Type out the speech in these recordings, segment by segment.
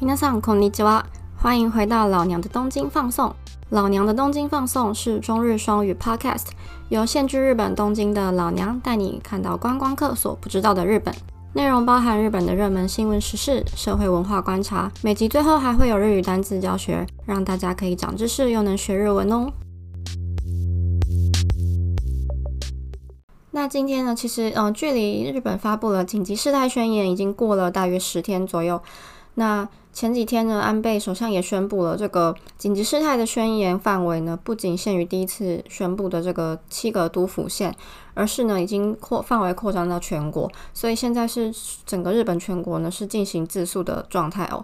皆さんこんにちは，欢迎回到老娘的东京放送。老娘的东京放送是中日双语 Podcast，由现居日本东京的老娘带你看到观光客所不知道的日本。内容包含日本的热门新闻时事、社会文化观察，每集最后还会有日语单词教学，让大家可以长知识又能学日文哦。那今天呢，其实嗯，距离日本发布了紧急事态宣言已经过了大约十天左右。 那前几天呢，安倍首相也宣布了这个紧急事态的宣言范围呢，不仅限于第一次宣布的这个七个都府县，而是呢已经扩范围扩张到全国。所以现在是整个日本全国呢是进行自诉的状态哦。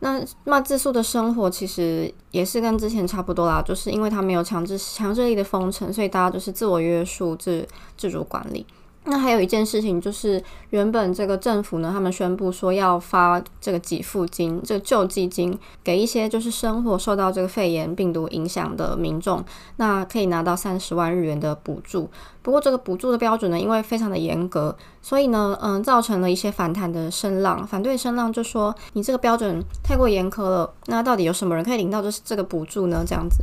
那那自诉的生活其实也是跟之前差不多啦，就是因为它没有强制强制力的封城，所以大家就是自我约束、自自主管理。那还有一件事情就是，原本这个政府呢，他们宣布说要发这个给付金，这个救济金给一些就是生活受到这个肺炎病毒影响的民众，那可以拿到三十万日元的补助。不过这个补助的标准呢，因为非常的严格，所以呢，嗯，造成了一些反弹的声浪，反对声浪就说你这个标准太过严苛了。那到底有什么人可以领到这这个补助呢？这样子。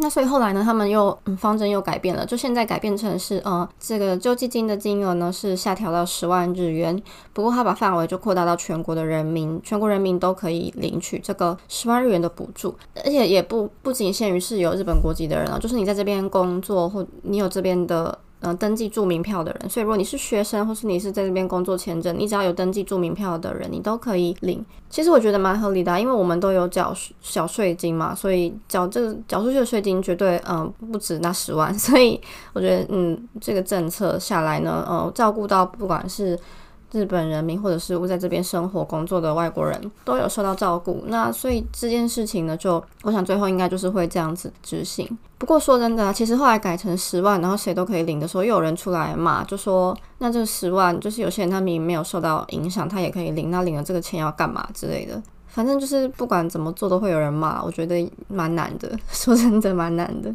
那所以后来呢，他们又嗯方针又改变了，就现在改变成是呃这个救济金的金额呢是下调到十万日元，不过他把范围就扩大到全国的人民，全国人民都可以领取这个十万日元的补助，而且也不不仅限于是有日本国籍的人啊，就是你在这边工作或你有这边的。嗯，登记住民票的人，所以如果你是学生，或是你是在这边工作签证，你只要有登记住民票的人，你都可以领。其实我觉得蛮合理的，因为我们都有缴小税金嘛，所以缴这个缴出去的税金绝对嗯不止那十万，所以我觉得嗯这个政策下来呢，呃照顾到不管是。日本人民或者是在这边生活工作的外国人都有受到照顾，那所以这件事情呢，就我想最后应该就是会这样子执行。不过说真的，其实后来改成十万，然后谁都可以领的时候，又有人出来骂，就说那这十万就是有些人他明明没有受到影响，他也可以领，那领了这个钱要干嘛之类的。反正就是不管怎么做都会有人骂，我觉得蛮难的，说真的蛮难的。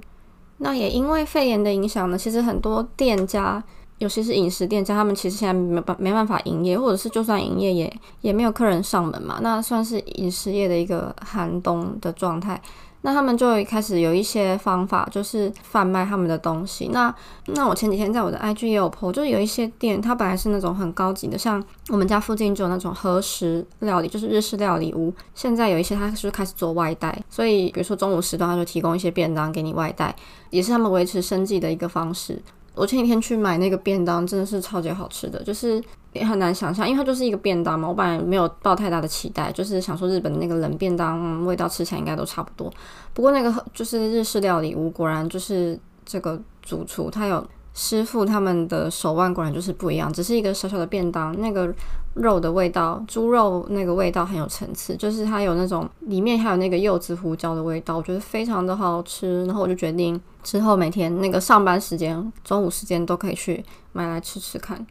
那也因为肺炎的影响呢，其实很多店家。尤其是饮食店家，他们其实现在没办没办法营业，或者是就算营业也也没有客人上门嘛，那算是饮食业的一个寒冬的状态。那他们就开始有一些方法，就是贩卖他们的东西。那那我前几天在我的 IG 也有 po，就是有一些店，它本来是那种很高级的，像我们家附近就有那种和食料理，就是日式料理屋。现在有一些它是开始做外带，所以比如说中午时段，它就提供一些便当给你外带，也是他们维持生计的一个方式。我前几天去买那个便当，真的是超级好吃的，就是也很难想象，因为它就是一个便当嘛。我本来没有抱太大的期待，就是想说日本的那个冷便当味道吃起来应该都差不多。不过那个就是日式料理屋，果然就是这个主厨他有。师傅他们的手腕果然就是不一样，只是一个小小的便当，那个肉的味道，猪肉那个味道很有层次，就是它有那种里面还有那个柚子胡椒的味道，我觉得非常的好吃。然后我就决定之后每天那个上班时间、中午时间都可以去买来吃吃看。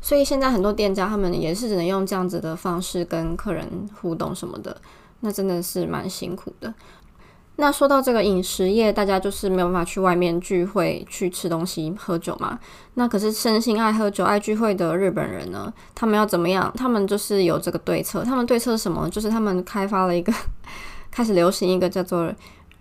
所以现在很多店家他们也是只能用这样子的方式跟客人互动什么的，那真的是蛮辛苦的。那说到这个饮食业，大家就是没有办法去外面聚会去吃东西喝酒嘛。那可是身心爱喝酒爱聚会的日本人呢，他们要怎么样？他们就是有这个对策。他们对策是什么？就是他们开发了一个，开始流行一个叫做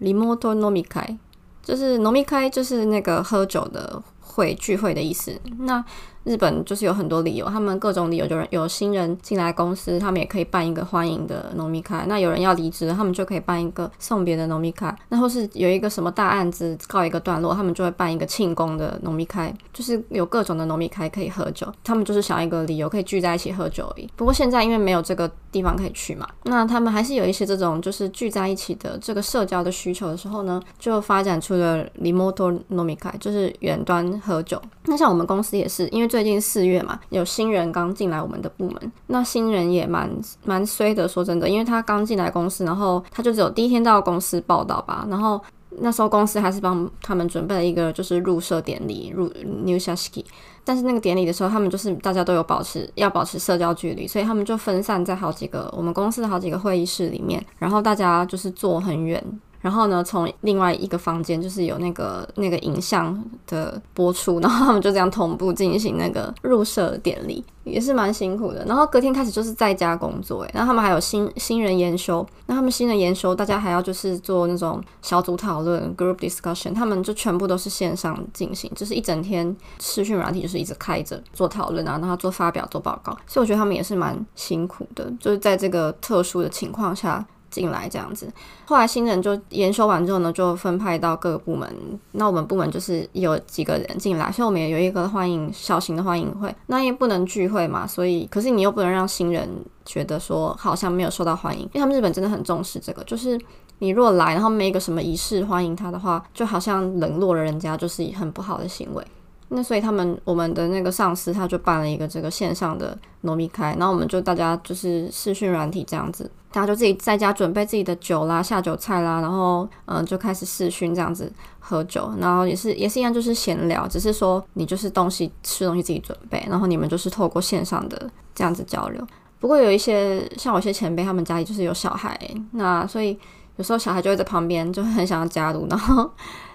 “remote n o m i k a 就是农民开就是那个喝酒的会聚会的意思。那日本就是有很多理由，他们各种理由，就是有新人进来公司，他们也可以办一个欢迎的农民卡。那有人要离职，他们就可以办一个送别的农民卡。那或是有一个什么大案子告一个段落，他们就会办一个庆功的农民卡，就是有各种的农民卡可以喝酒。他们就是想一个理由可以聚在一起喝酒而已。不过现在因为没有这个地方可以去嘛，那他们还是有一些这种就是聚在一起的这个社交的需求的时候呢，就发展出了 remote 农民卡，就是远端喝酒。那像我们公司也是，因为最近四月嘛，有新人刚进来我们的部门，那新人也蛮蛮衰的。说真的，因为他刚进来公司，然后他就只有第一天到公司报道吧，然后那时候公司还是帮他们准备了一个就是入社典礼，入 new s h a s k i。但是那个典礼的时候，他们就是大家都有保持要保持社交距离，所以他们就分散在好几个我们公司的好几个会议室里面，然后大家就是坐很远。然后呢，从另外一个房间就是有那个那个影像的播出，然后他们就这样同步进行那个入社典礼，也是蛮辛苦的。然后隔天开始就是在家工作，诶，然后他们还有新新人研修，那他们新人研修，大家还要就是做那种小组讨论 （group discussion），他们就全部都是线上进行，就是一整天视讯软体就是一直开着做讨论啊，然后做发表、做报告，所以我觉得他们也是蛮辛苦的，就是在这个特殊的情况下。进来这样子，后来新人就研修完之后呢，就分派到各个部门。那我们部门就是有几个人进来，所以我们也有一个欢迎小型的欢迎会。那也不能聚会嘛，所以可是你又不能让新人觉得说好像没有受到欢迎，因为他们日本真的很重视这个，就是你若来然后没一个什么仪式欢迎他的话，就好像冷落了人家，就是很不好的行为。那所以他们我们的那个上司他就办了一个这个线上的糯米开，然后我们就大家就是视讯软体这样子，大家就自己在家准备自己的酒啦、下酒菜啦，然后嗯就开始视讯这样子喝酒，然后也是也是一样就是闲聊，只是说你就是东西吃东西自己准备，然后你们就是透过线上的这样子交流。不过有一些像我一些前辈，他们家里就是有小孩，那所以有时候小孩就会在旁边就很想要加入，然后。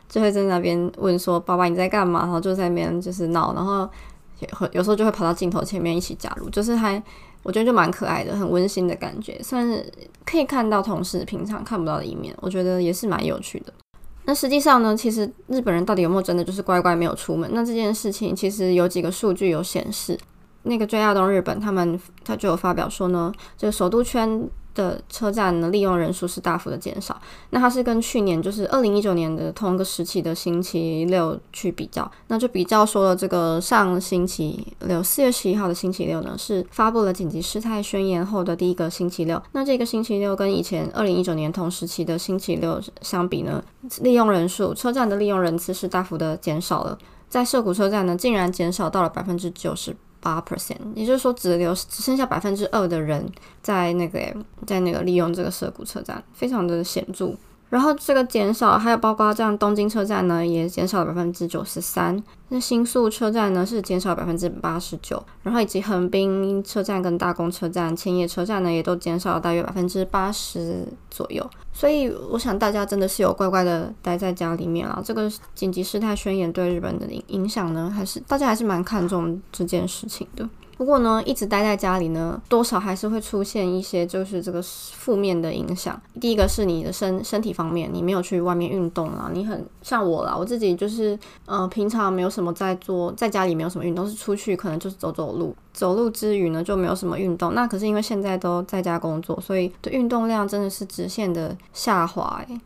就会在那边问说：“爸爸你在干嘛？”然后就在那边就是闹，然后有有时候就会跑到镜头前面一起加入，就是还我觉得就蛮可爱的，很温馨的感觉，算是可以看到同事平常看不到的一面，我觉得也是蛮有趣的。那实际上呢，其实日本人到底有没有真的就是乖乖没有出门？那这件事情其实有几个数据有显示，那个 JR 东日本他们他就有发表说呢，就首都圈。的车站呢，利用人数是大幅的减少。那它是跟去年，就是二零一九年的同一个时期的星期六去比较，那就比较说了这个上星期六四月十一号的星期六呢，是发布了紧急事态宣言后的第一个星期六。那这个星期六跟以前二零一九年同时期的星期六相比呢，利用人数车站的利用人次是大幅的减少了。在涩谷车站呢，竟然减少到了百分之九十。八 percent，也就是说只留只剩下百分之二的人在那个在那个利用这个涩谷车站，非常的显著。然后这个减少还有包括这样东京车站呢，也减少了百分之九十三。那新宿车站呢是减少百分之八十九，然后以及横滨车站跟大宫车站、千叶车站呢也都减少了大约百分之八十左右。所以我想大家真的是有乖乖的待在家里面啊。这个紧急事态宣言对日本的影影响呢，还是大家还是蛮看重这件事情的。不过呢，一直待在家里呢，多少还是会出现一些就是这个负面的影响。第一个是你的身身体方面，你没有去外面运动啊，你很像我啦，我自己就是呃平常没有什么在做，在家里没有什么运动，是出去可能就是走走路，走路之余呢就没有什么运动。那可是因为现在都在家工作，所以的运动量真的是直线的下滑诶。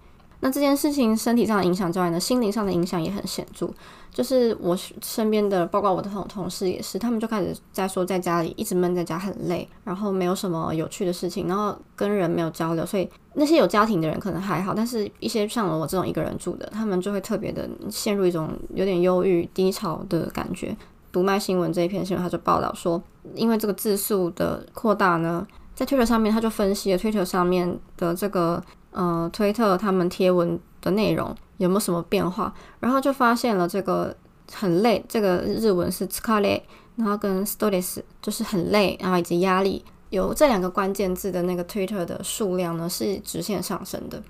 那这件事情身体上的影响之外呢，心灵上的影响也很显著。就是我身边的，包括我的同同事也是，他们就开始在说，在家里一直闷在家很累，然后没有什么有趣的事情，然后跟人没有交流，所以那些有家庭的人可能还好，但是一些像我这种一个人住的，他们就会特别的陷入一种有点忧郁低潮的感觉。读卖新闻这一篇新闻，他就报道说，因为这个字数的扩大呢，在推特上面，他就分析了推特上面的这个。呃，推特他们贴文的内容有没有什么变化？然后就发现了这个很累，这个日文是 s k a l e 然后跟 stress 就是很累，然后以及压力，有这两个关键字的那个 Twitter 的数量呢是直线上升的。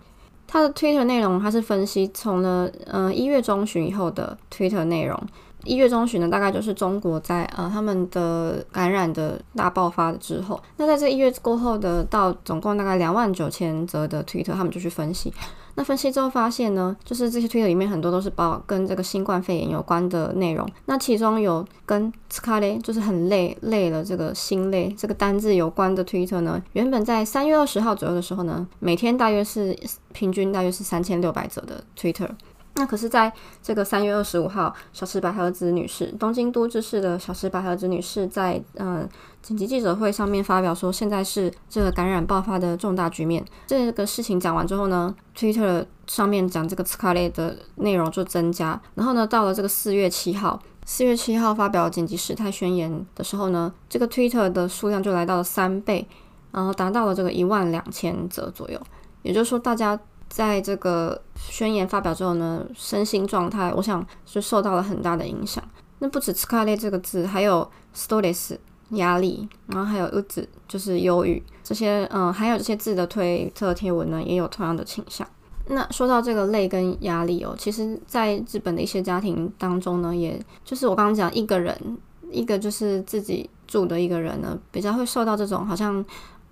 它的 Twitter 内容，它是分析从了嗯一月中旬以后的 Twitter 内容。一月中旬呢，大概就是中国在呃他们的感染的大爆发之后，那在这一月过后的到总共大概两万九千则的推特，他们就去分析。那分析之后发现呢，就是这些推特里面很多都是报跟这个新冠肺炎有关的内容。那其中有跟 s k a l e 就是很累累了这个心累这个单字有关的推特呢，原本在三月二十号左右的时候呢，每天大约是平均大约是三千六百则的推特。那可是，在这个三月二十五号，小池百合子女士，东京都知事的小池百合子女士在嗯紧急记者会上面发表说，现在是这个感染爆发的重大局面。这个事情讲完之后呢，Twitter 上面讲这个 s c a l e 的内容就增加。然后呢，到了这个四月七号，四月七号发表紧急事态宣言的时候呢，这个 Twitter 的数量就来到了三倍，然后达到了这个一万两千则左右。也就是说，大家。在这个宣言发表之后呢，身心状态我想是受到了很大的影响。那不止 s c a r l e 这个字，还有 stress 压力，然后还有 u 子就是忧郁这些，嗯，还有这些字的推特贴文呢，也有同样的倾向。那说到这个累跟压力哦，其实在日本的一些家庭当中呢，也就是我刚刚讲一个人，一个就是自己住的一个人呢，比较会受到这种好像。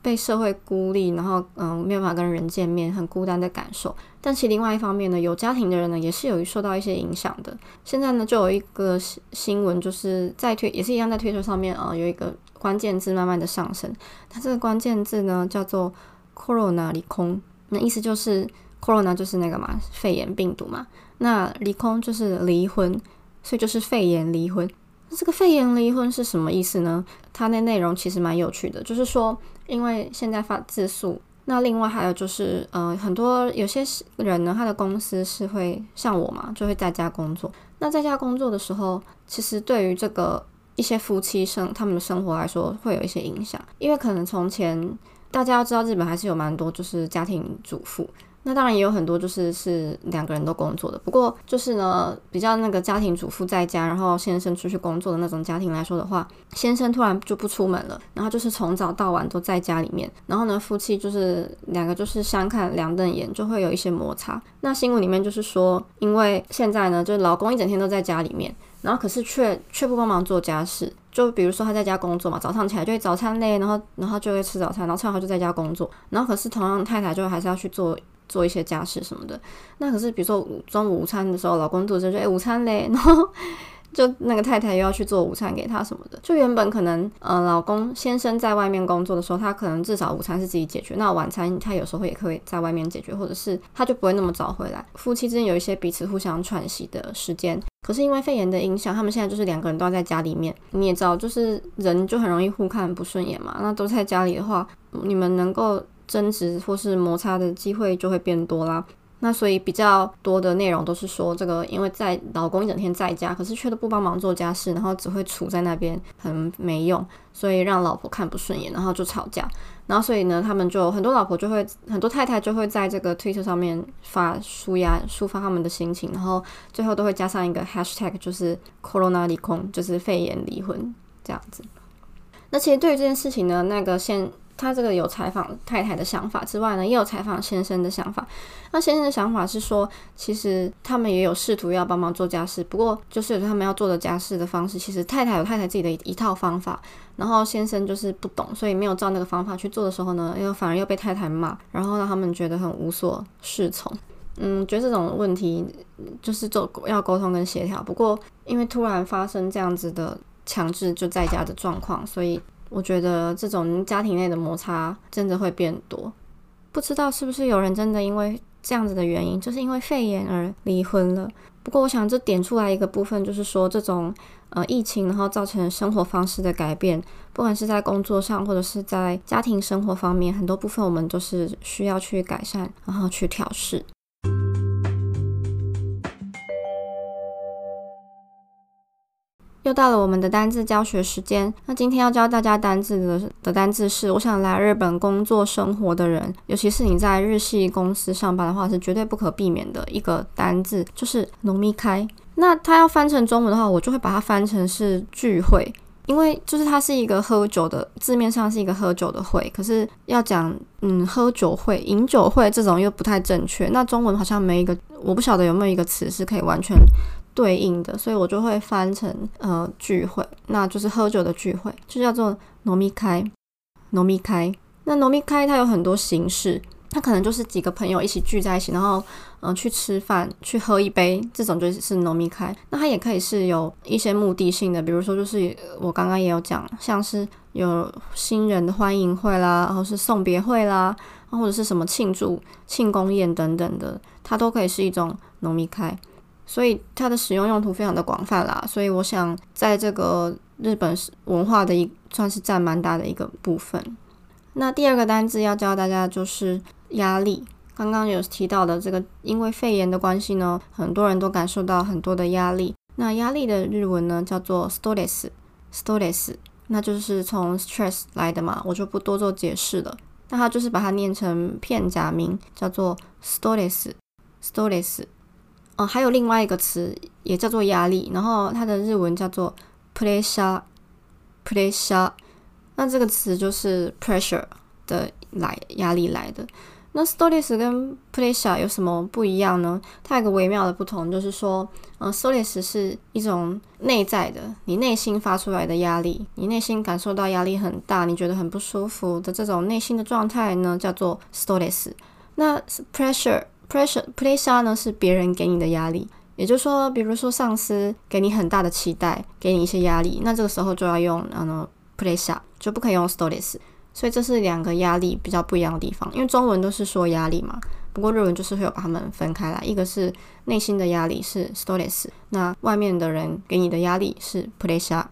被社会孤立，然后嗯没有办法跟人见面，很孤单的感受。但其另外一方面呢，有家庭的人呢，也是有受到一些影响的。现在呢，就有一个新闻，就是在推也是一样在推特上面啊，有一个关键字慢慢的上升。它这个关键字呢叫做 “corona 离空”，那意思就是 “corona” 就是那个嘛肺炎病毒嘛，那离空就是离婚，所以就是肺炎离婚。这个肺炎离婚是什么意思呢？它那内容其实蛮有趣的，就是说，因为现在发自诉，那另外还有就是，呃，很多有些人呢，他的公司是会像我嘛，就会在家工作。那在家工作的时候，其实对于这个一些夫妻生他们的生活来说，会有一些影响，因为可能从前大家要知道，日本还是有蛮多就是家庭主妇。那当然也有很多就是是两个人都工作的，不过就是呢，比较那个家庭主妇在家，然后先生出去工作的那种家庭来说的话，先生突然就不出门了，然后就是从早到晚都在家里面，然后呢，夫妻就是两个就是相看两瞪眼，就会有一些摩擦。那新闻里面就是说，因为现在呢，就是老公一整天都在家里面，然后可是却却不帮忙做家事，就比如说他在家工作嘛，早上起来就会早餐嘞，然后然后就会吃早餐，然后吃完后就在家工作，然后可是同样太太就还是要去做。做一些家事什么的，那可是比如说中午午餐的时候，老公肚子就哎午餐嘞，然后就那个太太又要去做午餐给他什么的。就原本可能呃老公先生在外面工作的时候，他可能至少午餐是自己解决，那晚餐他有时候也可以在外面解决，或者是他就不会那么早回来。夫妻之间有一些彼此互相喘息的时间。可是因为肺炎的影响，他们现在就是两个人都要在家里面。你也知道，就是人就很容易互看不顺眼嘛。那都在家里的话，你们能够。争执或是摩擦的机会就会变多啦。那所以比较多的内容都是说，这个因为在老公一整天在家，可是却都不帮忙做家事，然后只会杵在那边很没用，所以让老婆看不顺眼，然后就吵架。然后所以呢，他们就很多老婆就会很多太太就会在这个推特上面发抒压抒发他们的心情，然后最后都会加上一个 hashtag，就是 corona 离婚，就是肺炎离婚这样子。那其实对于这件事情呢，那个现他这个有采访太太的想法之外呢，也有采访先生的想法。那先生的想法是说，其实他们也有试图要帮忙做家事，不过就是他们要做的家事的方式，其实太太有太太自己的一套方法，然后先生就是不懂，所以没有照那个方法去做的时候呢，又反而又被太太骂，然后让他们觉得很无所适从。嗯，觉得这种问题就是做要沟通跟协调。不过因为突然发生这样子的强制就在家的状况，所以。我觉得这种家庭内的摩擦真的会变多，不知道是不是有人真的因为这样子的原因，就是因为肺炎而离婚了。不过，我想这点出来一个部分，就是说这种呃疫情，然后造成生活方式的改变，不管是在工作上或者是在家庭生活方面，很多部分我们都是需要去改善，然后去调试。又到了我们的单字教学时间。那今天要教大家单字的的单字是，我想来日本工作生活的人，尤其是你在日系公司上班的话，是绝对不可避免的一个单字，就是“农咪开”。那它要翻成中文的话，我就会把它翻成是聚会，因为就是它是一个喝酒的，字面上是一个喝酒的会，可是要讲嗯喝酒会、饮酒会这种又不太正确。那中文好像没一个，我不晓得有没有一个词是可以完全。对应的，所以我就会翻成呃聚会，那就是喝酒的聚会，就叫做糯米开，糯米开。那糯米开它有很多形式，它可能就是几个朋友一起聚在一起，然后嗯去吃饭，去喝一杯，这种就是糯米开。那它也可以是有一些目的性的，比如说就是我刚刚也有讲，像是有新人的欢迎会啦，然后是送别会啦，或者是什么庆祝庆功宴等等的，它都可以是一种糯米开。所以它的使用用途非常的广泛啦，所以我想在这个日本文化的一算是占蛮大的一个部分。那第二个单字要教大家就是压力。刚刚有提到的这个，因为肺炎的关系呢，很多人都感受到很多的压力。那压力的日文呢叫做 stress，stress，那就是从 stress 来的嘛，我就不多做解释了。那它就是把它念成片假名，叫做 stress，stress。哦，还有另外一个词也叫做压力，然后它的日文叫做 pressure，pressure。那这个词就是 pressure 的来压力来的。那 stress 跟 pressure 有什么不一样呢？它有个微妙的不同，就是说，呃，stress 是一种内在的，你内心发出来的压力，你内心感受到压力很大，你觉得很不舒服的这种内心的状态呢，叫做 stress。那 pressure，pressure，pressure 呢是别人给你的压力，也就是说，比如说上司给你很大的期待，给你一些压力，那这个时候就要用呃 pressure，就不可以用 stress。所以这是两个压力比较不一样的地方，因为中文都是说压力嘛，不过日文就是会有把它们分开来，一个是内心的压力是 stress，那外面的人给你的压力是 pressure。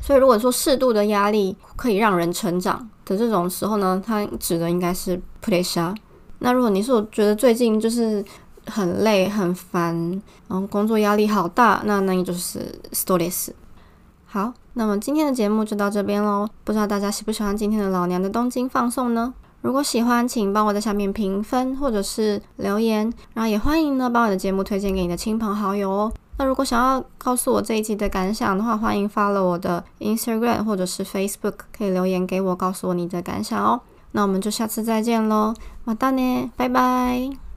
所以如果说适度的压力可以让人成长的这种时候呢，它指的应该是 pressure。那如果你是我觉得最近就是很累很烦，然后工作压力好大，那那你就是 stress。好，那么今天的节目就到这边喽。不知道大家喜不喜欢今天的老娘的东京放送呢？如果喜欢，请帮我在下面评分或者是留言，然后也欢迎呢把我的节目推荐给你的亲朋好友哦。那如果想要告诉我这一集的感想的话，欢迎发了我的 Instagram 或者是 Facebook，可以留言给我，告诉我你的感想哦。那我们就下次再见喽，马达呢，拜拜。